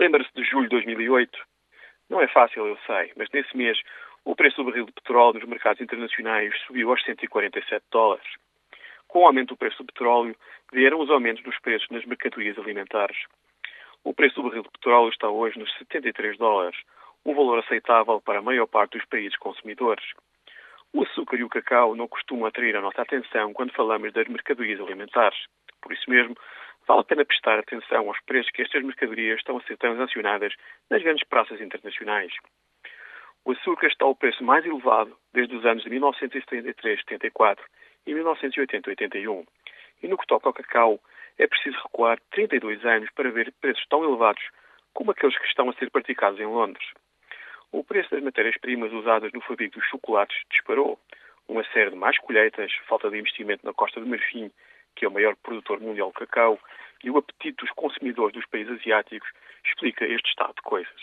Lembra-se de julho de 2008? Não é fácil, eu sei, mas nesse mês o preço do barril de petróleo nos mercados internacionais subiu aos 147 dólares. Com o aumento do preço do petróleo, vieram os aumentos dos preços nas mercadorias alimentares. O preço do barril de petróleo está hoje nos 73 dólares, um valor aceitável para a maior parte dos países consumidores. O açúcar e o cacau não costumam atrair a nossa atenção quando falamos das mercadorias alimentares. Por isso mesmo, vale a pena prestar atenção aos preços que estas mercadorias estão a ser transacionadas nas grandes praças internacionais. O açúcar está ao preço mais elevado desde os anos de 1973-74 e 1980-81. E no que toca ao cacau, é preciso recuar 32 anos para ver preços tão elevados como aqueles que estão a ser praticados em Londres. O preço das matérias-primas usadas no fabrico dos chocolates disparou. Uma série de mais colheitas, falta de investimento na Costa do Marfim, que é o maior produtor mundial de cacau, e o apetite dos consumidores dos países asiáticos explica este estado de coisas.